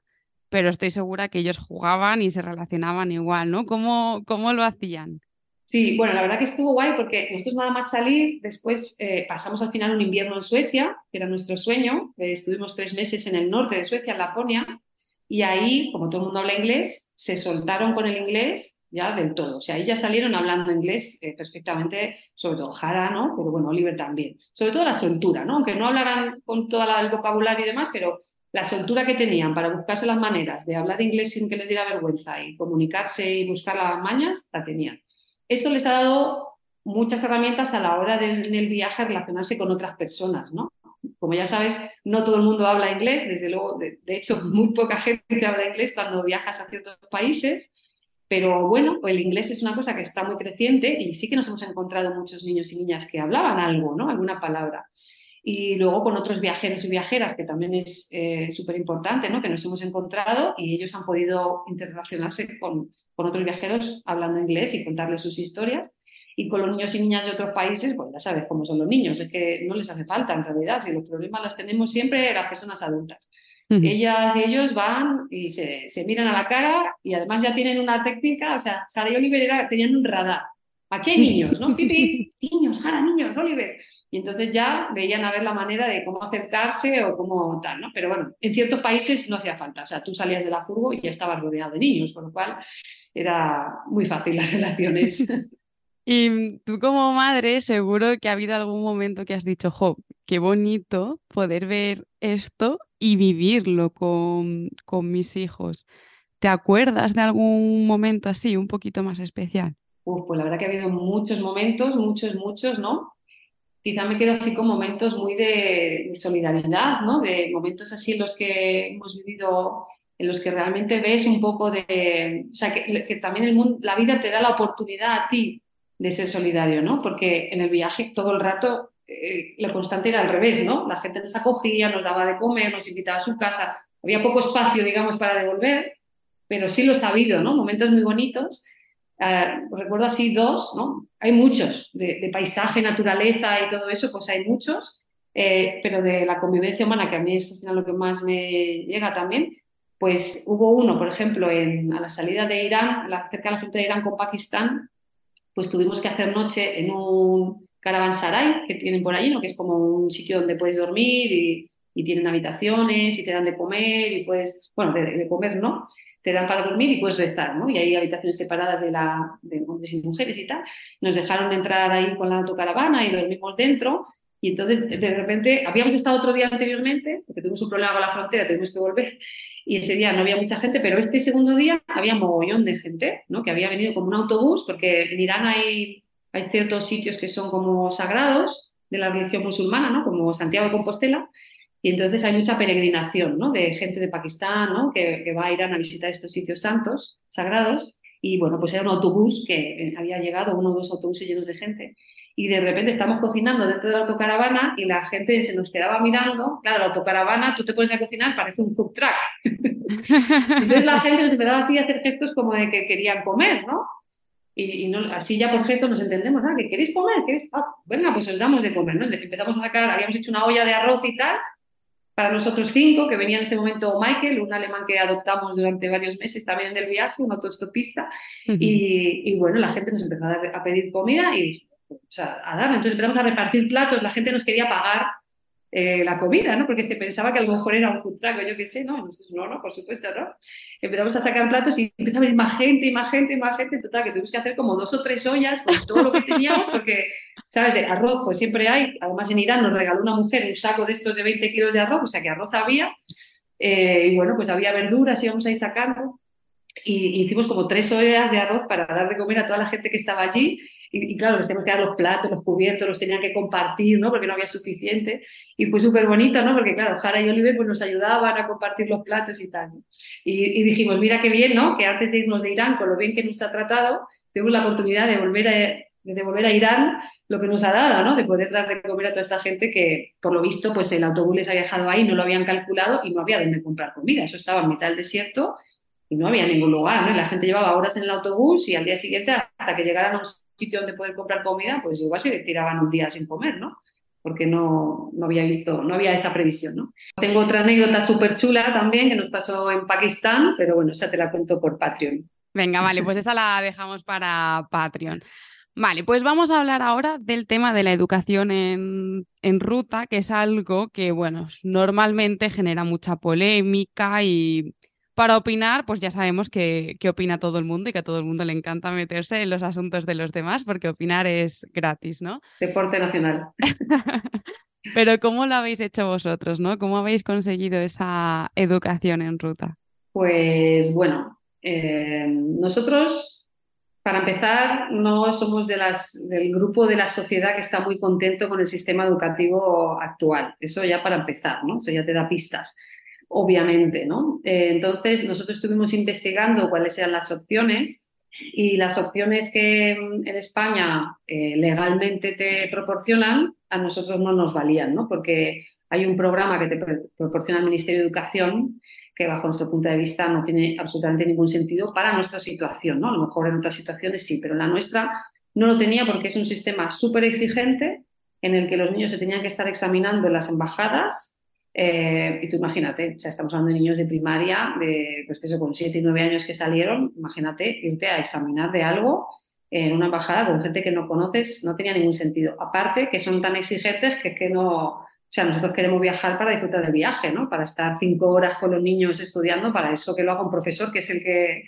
pero estoy segura que ellos jugaban y se relacionaban igual, ¿no? ¿Cómo, cómo lo hacían? Sí, bueno, la verdad que estuvo guay porque nosotros nada más salir, después eh, pasamos al final un invierno en Suecia, que era nuestro sueño, eh, estuvimos tres meses en el norte de Suecia, en Laponia, y ahí, como todo el mundo habla inglés, se soltaron con el inglés ya del todo. O sea, ahí ya salieron hablando inglés eh, perfectamente, sobre todo Jara, ¿no? Pero bueno, Oliver también. Sobre todo la soltura, ¿no? Aunque no hablaran con todo el vocabulario y demás, pero la soltura que tenían para buscarse las maneras de hablar inglés sin que les diera vergüenza y comunicarse y buscar las mañas, la tenían. Esto les ha dado muchas herramientas a la hora de en el viaje relacionarse con otras personas, ¿no? Como ya sabes, no todo el mundo habla inglés, desde luego, de, hecho, muy poca gente habla inglés cuando viajas a ciertos países, pero bueno, el inglés es una cosa que está muy creciente y sí que nos hemos encontrado muchos niños y niñas que hablaban algo, ¿no? Alguna palabra y luego con otros viajeros y viajeras, que también es eh, súper importante, ¿no? que nos hemos encontrado y ellos han podido interrelacionarse con, con otros viajeros hablando inglés y contarles sus historias. Y con los niños y niñas de otros países, pues ya sabes cómo son los niños, es que no les hace falta en realidad, si los problemas los tenemos siempre las personas adultas. Ellas y ellos van y se, se, miran a la cara y además ya tienen una técnica, o sea, Jara y Oliver tenían un radar. Aquí hay niños, ¿no? Pipi, niños, Jara, niños, Oliver. Y entonces ya veían a ver la manera de cómo acercarse o cómo tal, ¿no? Pero bueno, en ciertos países no hacía falta. O sea, tú salías de la furgo y ya estabas rodeado de niños, con lo cual era muy fácil las relaciones. Y tú como madre, seguro que ha habido algún momento que has dicho, jo, qué bonito poder ver esto y vivirlo con, con mis hijos. ¿Te acuerdas de algún momento así, un poquito más especial? pues la verdad que ha habido muchos momentos, muchos, muchos, ¿no? Quizá me quedo así con momentos muy de, solidaridad, ¿no? De momentos así en los que hemos vivido, en los que realmente ves un poco de... O sea, que, también el mundo, la vida te da la oportunidad a ti de ser solidario, ¿no? Porque en el viaje todo el rato eh, lo constante era al revés, ¿no? La gente nos acogía, nos daba de comer, nos invitaba a su casa, había poco espacio, digamos, para devolver, pero sí lo he sabido, ¿no? Momentos muy bonitos Uh, recuerdo así dos, ¿no? Hay muchos, de, paisaje, naturaleza y todo eso, pues hay muchos, eh, pero de la convivencia humana, que a mí es lo que más me llega también, pues hubo uno, por ejemplo, en, a la salida de Irán, cerca de la frontera de Irán con Pakistán, pues tuvimos que hacer noche en un caravansaray que tienen por allí, ¿no? que es como un sitio donde puedes dormir y tienen habitaciones y te dan de comer y puedes, bueno, de comer no, te dan para dormir y puedes rezar, ¿no? Y hay habitaciones separadas de, la, de hombres y mujeres y tal. Nos dejaron entrar ahí con la autocaravana y dormimos dentro. Y entonces, de repente, habíamos estado otro día anteriormente, porque tuvimos un problema con la frontera, tuvimos que volver, y ese día no había mucha gente, pero este segundo día había mogollón de gente, ¿no? Que había venido como un autobús, porque en Irán hay, hay ciertos sitios que son como sagrados de la religión musulmana, ¿no? Como Santiago de Compostela, y entonces hay mucha peregrinación ¿no? de gente de Pakistán ¿no? que, va a ir a visitar estos sitios santos, sagrados. Y bueno, pues era un autobús que eh, había llegado, uno o dos autobuses llenos de gente. Y de repente estamos cocinando dentro de la autocaravana y la gente se nos quedaba mirando. Claro, la autocaravana, tú te pones a cocinar, parece un food truck. Entonces la gente nos empezaba así a hacer gestos como de que querían comer, ¿no? Y, no, así ya por gestos nos entendemos, ¿no? ¿Que queréis comer? ¿Queréis? Ah, venga, pues os damos de comer, ¿no? Empezamos a sacar, habíamos hecho una olla de arroz y tal, para nosotros cinco, que venía en ese momento Michael, un alemán que adoptamos durante varios meses también en el viaje, un autostopista, y, bueno, la gente nos empezó a, pedir comida y o sea, a dar. Entonces empezamos a repartir platos, la gente nos quería pagar eh, la comida, ¿no? Porque se pensaba que a lo mejor era un food truck, yo qué sé, ¿no? no, no, por supuesto, ¿no? Empezamos a sacar platos y empieza a venir más gente y más gente y más gente, total, que tuvimos que hacer como dos o tres ollas con todo lo que teníamos, porque, ¿sabes? De arroz, pues siempre hay, además en Irán nos regaló una mujer un saco de estos de 20 kilos de arroz, o sea que arroz había, eh, y bueno, pues había verduras, íbamos a ir sacando, y, hicimos como tres ollas de arroz para dar de comer a toda la gente que estaba allí. Y, claro, les teníamos que dar los platos, los cubiertos, los tenían que compartir, ¿no? Porque no había suficiente. Y fue súper bonito, ¿no? Porque claro, Jara y Oliver pues nos ayudaban a compartir los platos y tal. Y, dijimos, mira qué bien, ¿no? Que antes de irnos de Irán, con lo bien que nos ha tratado, tenemos la oportunidad de volver a, de devolver a Irán lo que nos ha dado, ¿no? De poder dar de comer a toda esta gente que, por lo visto, pues el autobús les había dejado ahí, no lo habían calculado y no había dónde comprar comida. Eso estaba en mitad del desierto y no había ningún lugar, ¿no? Y la gente llevaba horas en el autobús y al día siguiente, hasta que llegaran a un sitio donde poder comprar comida, pues igual se tiraban un día sin comer, ¿no? Porque no, no había visto, no había esa previsión, ¿no? Tengo otra anécdota súper chula también que nos pasó en Pakistán, pero bueno, esa te la cuento por Patreon. Venga, vale, pues esa la dejamos para Patreon. Vale, pues vamos a hablar ahora del tema de la educación en, en, ruta, que es algo que, bueno, normalmente genera mucha polémica y para opinar, pues ya sabemos que, opina todo el mundo y que a todo el mundo le encanta meterse en los asuntos de los demás porque opinar es gratis, ¿no? Deporte nacional. Pero ¿cómo lo habéis hecho vosotros, no? ¿Cómo habéis conseguido esa educación en ruta? Pues bueno, eh, nosotros, para empezar, no somos de las, del grupo de la sociedad que está muy contento con el sistema educativo actual. Eso ya para empezar, ¿no? Eso ya te da pistas obviamente, ¿no? Eh, entonces, nosotros estuvimos investigando cuáles eran las opciones y las opciones que mm, en España eh, legalmente te proporcionan, a nosotros no nos valían, ¿no? Porque hay un programa que te proporciona el Ministerio de Educación que bajo nuestro punto de vista no tiene absolutamente ningún sentido para nuestra situación, ¿no? A lo mejor en otras situaciones sí, pero en la nuestra no lo tenía porque es un sistema súper exigente en el que los niños se tenían que estar examinando en las embajadas eh, y tú imagínate, o sea, estamos hablando de niños de primaria, de pues que con 7 y 9 años que salieron, imagínate irte a examinar de algo en una embajada con gente que no conoces, no tenía ningún sentido. Aparte que son tan exigentes que es que no, o sea, nosotros queremos viajar para disfrutar del viaje, ¿no? Para estar cinco horas con los niños estudiando, para eso que lo haga un profesor que es el que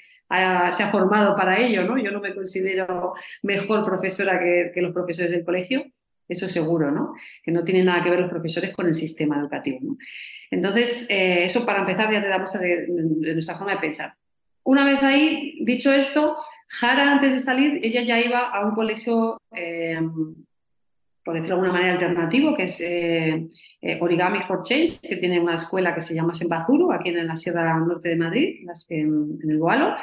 se ha formado para ello, ¿no? Yo no me considero mejor profesora que los profesores del colegio, eso seguro, ¿no? Que no tiene nada que ver los profesores con el sistema educativo. Entonces, eh, eso para empezar ya te damos de, nuestra forma de pensar. Una vez ahí, dicho esto, Jara antes de salir, ella ya iba a un colegio, eh, por decirlo de alguna manera, alternativo, que es eh, Origami for Change, que tiene una escuela que se llama Sembazuru, aquí en la Sierra Norte de Madrid, en, en el Boalo.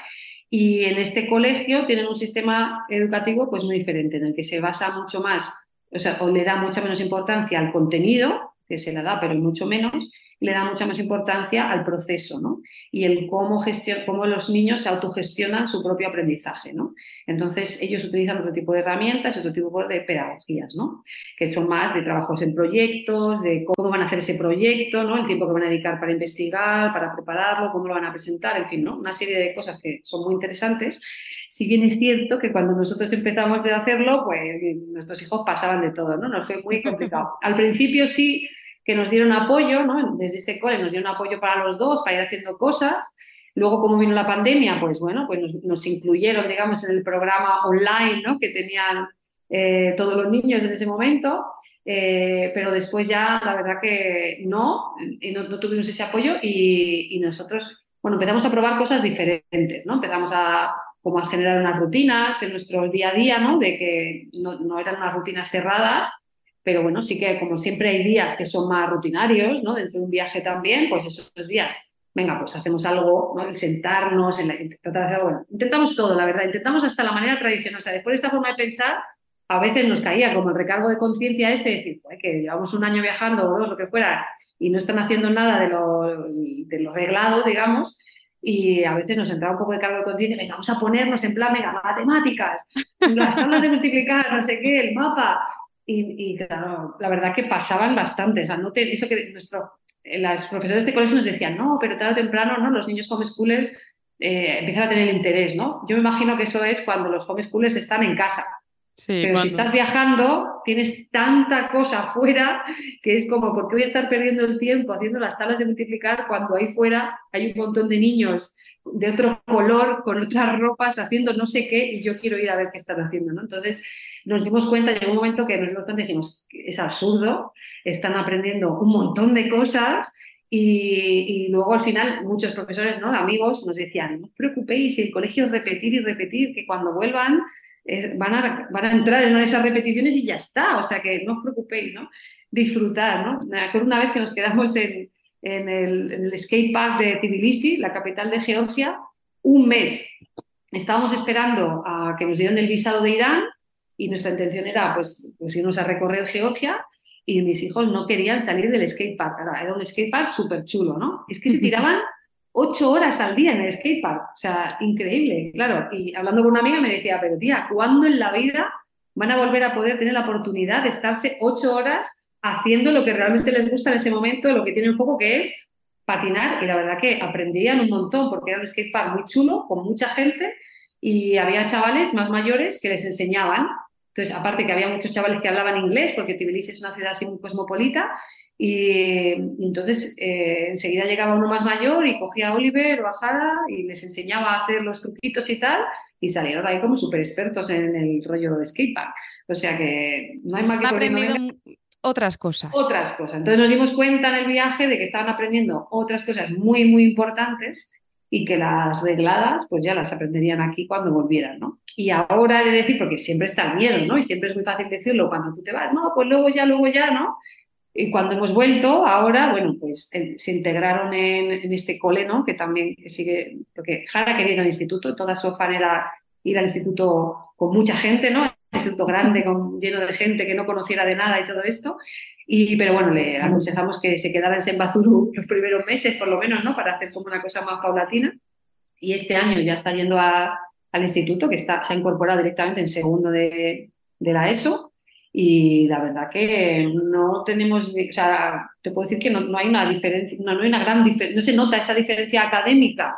Y en este colegio tienen un sistema educativo pues muy diferente, en el que se basa mucho más o sea, o le da mucha menos importancia al contenido, que se la da, pero mucho menos, le da mucha más importancia al proceso, ¿no? Y el cómo, gestión, cómo los niños se autogestionan su propio aprendizaje, ¿no? Entonces, ellos utilizan otro tipo de herramientas, otro tipo de pedagogías, ¿no? Que son más de trabajos en proyectos, de cómo van a hacer ese proyecto, ¿no? El tiempo que van a dedicar para investigar, para prepararlo, cómo lo van a presentar, en fin, ¿no? Una serie de cosas que son muy interesantes. Si bien es cierto que cuando nosotros empezamos a hacerlo, pues nuestros hijos pasaban de todo, ¿no? Nos fue muy complicado. Al principio sí que nos dieron apoyo, ¿no? Desde este cole nos dieron apoyo para los dos, para ir haciendo cosas. Luego, como vino la pandemia, pues bueno, pues nos, incluyeron, digamos, en el programa online, ¿no? Que tenían eh, todos los niños en ese momento. Eh, pero después ya, la verdad que no, y no, tuvimos ese apoyo y, nosotros, bueno, empezamos a probar cosas diferentes, ¿no? Empezamos a, como a generar unas rutinas en nuestro día a día, ¿no? De que no, no eran unas rutinas cerradas, pero bueno, sí que como siempre hay días que son más rutinarios, ¿no? Dentro de un viaje también, pues esos días, venga, pues hacemos algo, ¿no? El sentarnos, tratar de hacer bueno, intentamos todo, la verdad, intentamos hasta la manera tradicional, o sea, después de esta forma de pensar, a veces nos caía como el recargo de conciencia este, de decir, que llevamos un año viajando o dos, lo que fuera, y no están haciendo nada de lo, de lo reglado, digamos, y a veces nos entraba un poco de cargo de conciencia, venga, vamos a ponernos en plan, venga, matemáticas, las tablas de multiplicar, no sé qué, el mapa, y, claro, la verdad que pasaban bastante. O sea, no eso que nuestro, las profesores de colegio nos decían, no, pero tarde o temprano, ¿no? Los niños homeschoolers eh, empiezan a tener interés, ¿no? Yo me imagino que eso es cuando los homeschoolers están en casa. Pero si estás viajando, tienes tanta cosa afuera que es como, ¿por qué voy a estar perdiendo el tiempo haciendo las tablas de multiplicar cuando ahí fuera hay un montón de niños de otro color, con otras ropas, haciendo no sé qué, y yo quiero ir a ver qué están haciendo, ¿no? Entonces nos dimos cuenta, llegó un momento que nos dimos cuenta y dijimos, es absurdo, están aprendiendo un montón de cosas y, luego al final muchos profesores, ¿no? amigos, nos decían, no os preocupéis, el colegio es repetir y repetir, que cuando vuelvan van, a, van a entrar en una de esas repeticiones y ya está, o sea que no os preocupéis, ¿no? Disfrutar, ¿no? Me una vez que nos quedamos en, en el, en el skate park de Tbilisi, la capital de Georgia, un mes. Estábamos esperando a que nos dieran el visado de Irán y nuestra intención era pues, pues irnos a recorrer Georgia y mis hijos no querían salir del skate park. Era un skate park súper chulo, ¿no? Es que se tiraban ocho horas al día en el skatepark. O sea, increíble, claro. Y hablando con una amiga me decía, pero tía, ¿cuándo en la vida van a volver a poder tener la oportunidad de estarse ocho horas haciendo lo que realmente les gusta en ese momento, lo que tienen foco, que es patinar? Y la verdad que aprendían un montón, porque era un skatepark muy chulo, con mucha gente, y había chavales más mayores que les enseñaban. Entonces, aparte que había muchos chavales que hablaban inglés, porque Tbilisi es una ciudad así muy cosmopolita, y, entonces eh, enseguida llegaba uno más mayor y cogía a Oliver o a Jara y les enseñaba a hacer los truquitos y tal, y salieron ahí como súper expertos en el rollo de skatepark. O sea que no hay más que aprendido otras cosas. Otras cosas. Entonces nos dimos cuenta en el viaje de que estaban aprendiendo otras cosas muy, muy importantes y que las regladas pues ya las aprenderían aquí cuando volvieran, ¿no? Y ahora de decir, porque siempre está el miedo, ¿no? Y siempre es muy fácil decirlo cuando tú te vas, no, pues luego ya, luego ya, ¿no? Y cuando hemos vuelto, ahora, bueno, pues eh, se integraron en, este cole, ¿no? Que también sigue, porque Jara quería ir al instituto, toda su afán era ir al instituto con mucha gente, ¿no? Un instituto grande, con, lleno de gente que no conociera de nada y todo esto. Y, pero bueno, le aconsejamos que se quedara en Sembazuru los primeros meses, por lo menos, ¿no? Para hacer como una cosa más paulatina. Y este año ya está yendo a, al instituto, que está, se ha incorporado directamente en segundo de, de la ESO y la verdad que no tenemos, o sea, te puedo decir que no, hay una diferencia, no, hay una gran no se nota esa diferencia académica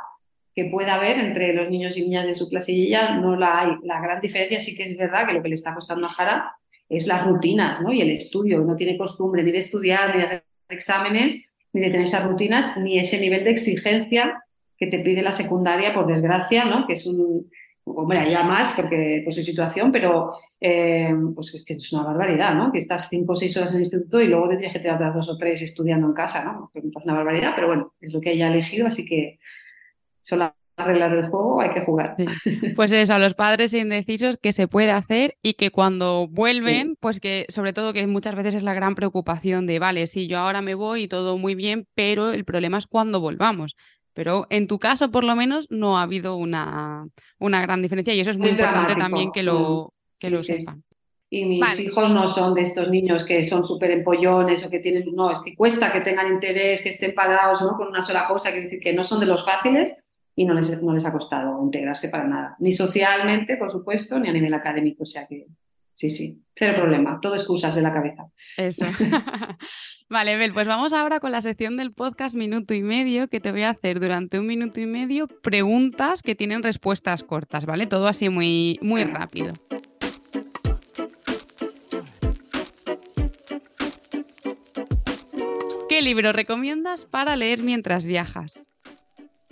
que pueda haber entre los niños y niñas de su ella, no la hay. La gran diferencia sí que es verdad que lo que le está costando a Jara es las rutinas ¿no? y el estudio. No tiene costumbre ni de estudiar, ni de hacer exámenes, ni de tener esas rutinas, ni ese nivel de exigencia que te pide la secundaria, por desgracia, ¿no? que es un, hombre, allá más porque por su situación, pero eh, pues es que es una barbaridad, ¿no? Que estás cinco o seis horas en el instituto y luego tendrías que tener otras dos o tres estudiando en casa, ¿no? Es una barbaridad, pero bueno, es lo que ella ha elegido, así que son las reglas del juego, hay que jugar. Pues eso, a los padres indecisos que se puede hacer y que cuando vuelven, pues que sobre todo que muchas veces es la gran preocupación de, vale, sí, yo ahora me voy y todo muy bien, pero el problema es cuando volvamos. Pero en tu caso, por lo menos, no ha habido una, una gran diferencia y eso es muy importante también que lo, mm. que lo sepan. Y mis hijos no son de estos niños que son súper empollones o que tienen, no, es que cuesta que tengan interés, que estén parados ¿no? con una sola cosa, que decir que no son de los fáciles y no les, no les ha costado integrarse para nada, ni socialmente, por supuesto, ni a nivel académico, o sea que sí, sí, cero problema, todo excusas de la cabeza. Eso. Vale, Bel, pues vamos ahora con la sección del podcast minuto y medio, que te voy a hacer durante un minuto y medio preguntas que tienen respuestas cortas, ¿vale? Todo así muy, muy rápido. ¿Qué libro recomiendas para leer mientras viajas?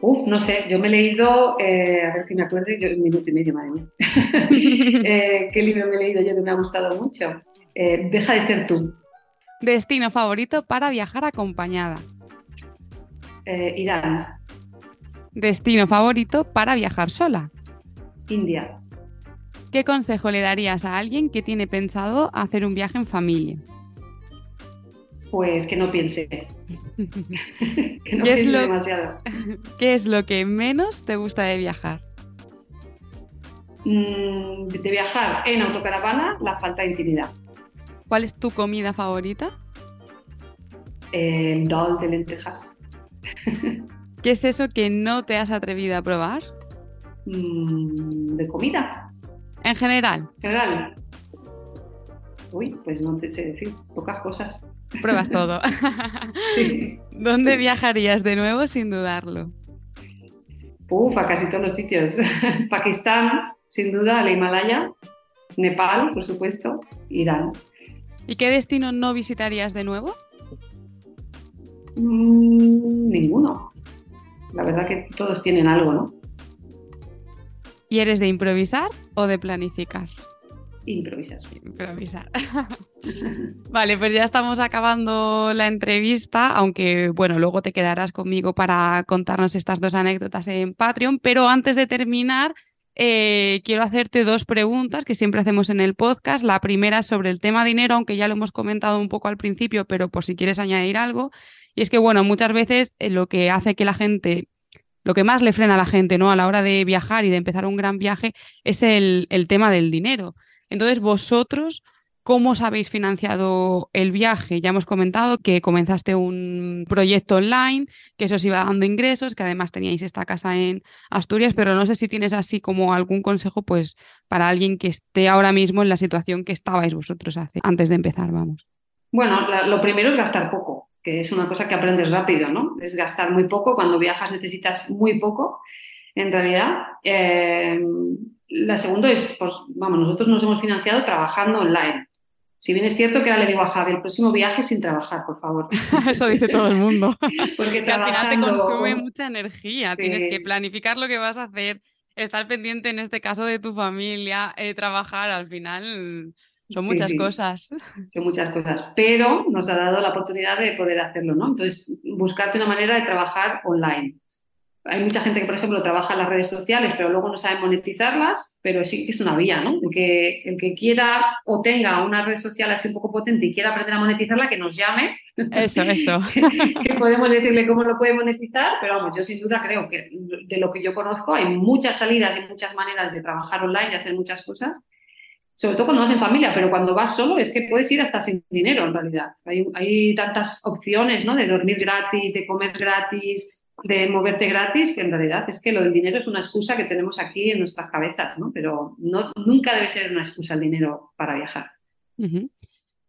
Uf, no sé, yo me he leído, eh, a ver si me acuerdo, yo un minuto y medio, madre mía. Eh, ¿Qué libro me he leído yo que me ha gustado mucho? Eh, Deja de ser tú, Destino favorito para viajar acompañada. Eh, Irán. Destino favorito para viajar sola. India. ¿Qué consejo le darías a alguien que tiene pensado hacer un viaje en familia? Pues que no piense. que no piense demasiado. ¿Qué es lo que menos te gusta de viajar? Mm, de viajar en autocaravana, la falta de intimidad. ¿Cuál es tu comida favorita? El dal de lentejas. ¿Qué es eso que no te has atrevido a probar? Mm, ¿De comida? En general. En general. Uy, pues no te sé decir, pocas cosas. Pruebas todo. sí. ¿Dónde viajarías de nuevo sin dudarlo? Uf, a casi todos los sitios. Pakistán, sin duda, el Himalaya. Nepal, por supuesto, Irán. ¿Y qué destino no visitarías de nuevo? Mm, ninguno. La verdad que todos tienen algo, ¿no? ¿Y eres de improvisar o de planificar? Improvisar. Improvisar. vale, pues ya estamos acabando la entrevista, aunque bueno, luego te quedarás conmigo para contarnos estas dos anécdotas en Patreon, pero antes de terminar, eh, quiero hacerte dos preguntas que siempre hacemos en el podcast. La primera sobre el tema dinero, aunque ya lo hemos comentado un poco al principio, pero por si quieres añadir algo. Y es que, bueno, muchas veces eh, lo que hace que la gente, lo que más le frena a la gente, ¿no? A la hora de viajar y de empezar un gran viaje es el, el tema del dinero. Entonces, vosotros, ¿Cómo os habéis financiado el viaje? Ya hemos comentado que comenzaste un proyecto online, que eso os iba dando ingresos, que además teníais esta casa en Asturias, pero no sé si tienes así como algún consejo pues para alguien que esté ahora mismo en la situación que estabais vosotros antes de empezar, vamos. Bueno, lo primero es gastar poco, que es una cosa que aprendes rápido, ¿no? Es gastar muy poco, cuando viajas necesitas muy poco, en realidad. Eh, la segunda es, pues, vamos, nosotros nos hemos financiado trabajando online. Si bien es cierto que ahora le digo a Javi, el próximo viaje sin trabajar, por favor. Eso dice todo el mundo. Porque al final te consume mucha energía. Tienes que planificar lo que vas a hacer, estar pendiente en este caso de tu familia, eh, trabajar. Al final son muchas cosas. Son muchas cosas. Pero nos ha dado la oportunidad de poder hacerlo, ¿no? Entonces, buscarte una manera de trabajar online. Hay mucha gente que, por ejemplo, trabaja en las redes sociales, pero luego no sabe monetizarlas, pero sí que es una vía, ¿no? El que, el que quiera o tenga una red social así un poco potente y quiera aprender a monetizarla, que nos llame. Eso, eso. que podemos decirle cómo lo puede monetizar, pero vamos, yo sin duda creo que de lo que yo conozco hay muchas salidas y muchas maneras de trabajar online y hacer muchas cosas sobre todo cuando vas en familia, pero cuando vas solo es que puedes ir hasta sin dinero en realidad. Hay, hay tantas opciones, ¿no? De dormir gratis, de comer gratis, de moverte gratis, que en realidad es que lo del dinero es una excusa que tenemos aquí en nuestras cabezas, ¿no? Pero no, nunca debe ser una excusa el dinero para viajar.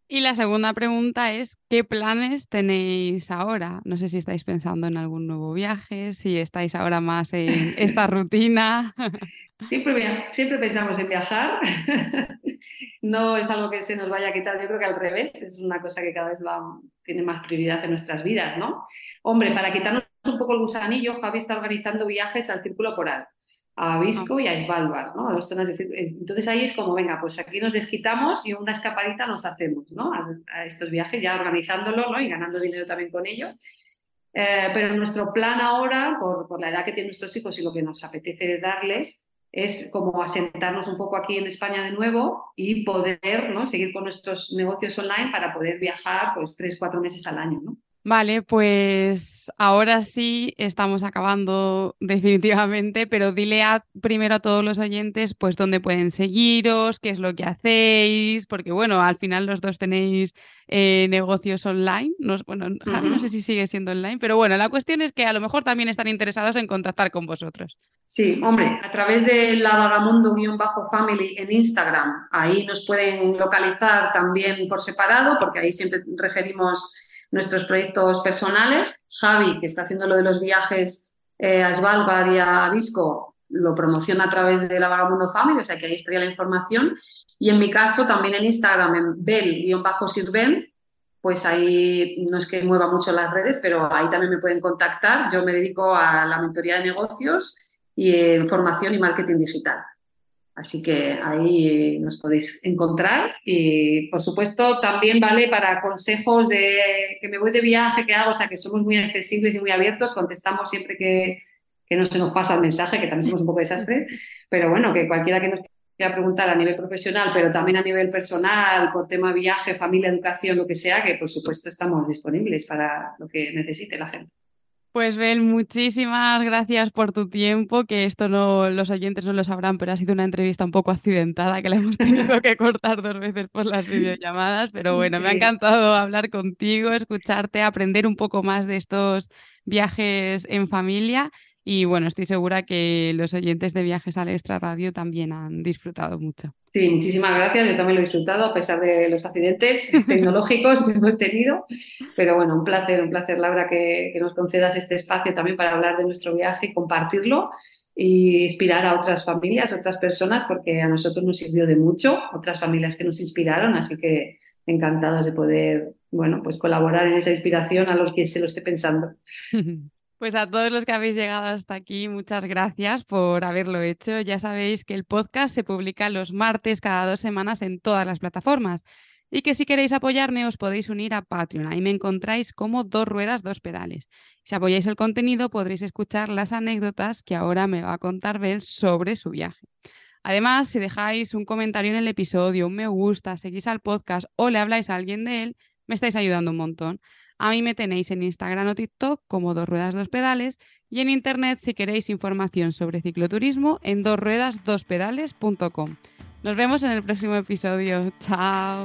Y la segunda pregunta es, ¿qué planes tenéis ahora? No sé si estáis pensando en algún nuevo viaje, si estáis ahora más en esta rutina. Siempre, siempre pensamos en viajar. no es algo que se nos vaya a quitar, yo creo que al revés, es una cosa que cada vez va, tiene más prioridad en nuestras vidas, ¿no? Hombre, para quitarnos un poco el gusanillo, Javi está organizando viajes al Círculo Polar, a Visco y a Svalbard, ¿no? entonces ahí es como, venga, pues aquí nos desquitamos y una escapadita nos hacemos, ¿no? A, estos viajes, ya organizándolo, ¿no? Y ganando dinero también con ello. Eh, pero nuestro plan ahora, por, por, la edad que tienen nuestros hijos y lo que nos apetece darles, es como asentarnos un poco aquí en España de nuevo y poder ¿no? seguir con nuestros negocios online para poder viajar pues tres, cuatro meses al año, ¿no? Vale, pues ahora sí estamos acabando definitivamente, pero dile primero a todos los oyentes pues dónde pueden seguiros, qué es lo que hacéis, porque bueno, al final los dos tenéis eh, negocios online. No, bueno, no sé si sigue siendo online, pero bueno, la cuestión es que a lo mejor también están interesados en contactar con vosotros. Sí, hombre, a través de la vagamundo-family en Instagram, ahí nos pueden localizar también por separado, porque ahí siempre referimos nuestros proyectos personales. Javi, que está haciendo lo de los viajes eh, a Svalbard y a Visco, lo promociona a través de la Vagamundo Family, o sea que ahí estaría la información. Y en mi caso, también en Instagram, en bel-sirven, pues ahí no es que mueva mucho las redes, pero ahí también me pueden contactar. Yo me dedico a la mentoría de negocios y en formación y marketing digital. Así que ahí nos podéis encontrar. Y por supuesto también vale para consejos de que me voy de viaje, que hago, o sea que somos muy accesibles y muy abiertos, contestamos siempre que, no se nos pasa el mensaje, que también somos un poco desastre, pero bueno, que cualquiera que nos quiera preguntar a nivel profesional, pero también a nivel personal, por tema viaje, familia, educación, lo que sea, que por supuesto estamos disponibles para lo que necesite la gente. Pues Bel, muchísimas gracias por tu tiempo, que esto no los oyentes no lo sabrán, pero ha sido una entrevista un poco accidentada que la hemos tenido que cortar dos veces por las videollamadas, pero bueno, me ha encantado hablar contigo, escucharte, aprender un poco más de estos viajes en familia y bueno, estoy segura que los oyentes de Viajes al Extra Radio también han disfrutado mucho. Sí, muchísimas gracias. Yo también lo he disfrutado a pesar de los accidentes tecnológicos que hemos tenido. Pero bueno, un placer, un placer, Laura, que, nos concedas este espacio también para hablar de nuestro viaje y compartirlo. y inspirar a otras familias, otras personas, porque a nosotros nos sirvió de mucho, otras familias que nos inspiraron, así que encantados de poder, bueno, pues colaborar en esa inspiración a los que se lo esté pensando. Pues a todos los que habéis llegado hasta aquí, muchas gracias por haberlo hecho. Ya sabéis que el podcast se publica los martes cada dos semanas en todas las plataformas y que si queréis apoyarme os podéis unir a Patreon. Ahí me encontráis como dos ruedas, dos pedales. Si apoyáis el contenido podréis escuchar las anécdotas que ahora me va a contar Bel sobre su viaje. Además, si dejáis un comentario en el episodio, un me gusta, seguís al podcast o le habláis a alguien de él, me estáis ayudando un montón. A mí me tenéis en Instagram o TikTok como dos ruedas, dos pedales y en internet si queréis información sobre cicloturismo en dosruedasdospedales.com. Nos vemos en el próximo episodio. Chao.